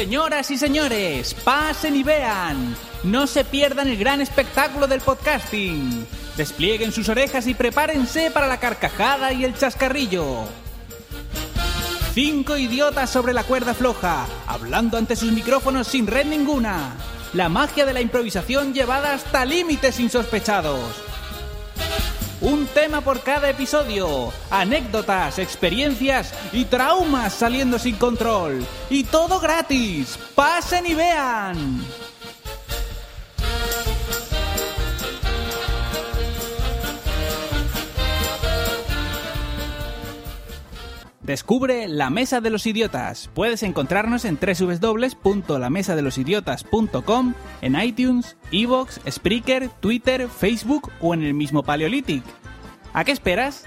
Señoras y señores, pasen y vean. No se pierdan el gran espectáculo del podcasting. Desplieguen sus orejas y prepárense para la carcajada y el chascarrillo. Cinco idiotas sobre la cuerda floja, hablando ante sus micrófonos sin red ninguna. La magia de la improvisación llevada hasta límites insospechados. Un tema por cada episodio, anécdotas, experiencias y traumas saliendo sin control. Y todo gratis. Pasen y vean. Descubre La Mesa de los Idiotas. Puedes encontrarnos en www.lamesadelosidiotas.com, en iTunes, Evox, Spreaker, Twitter, Facebook o en el mismo Paleolithic. ¿A qué esperas?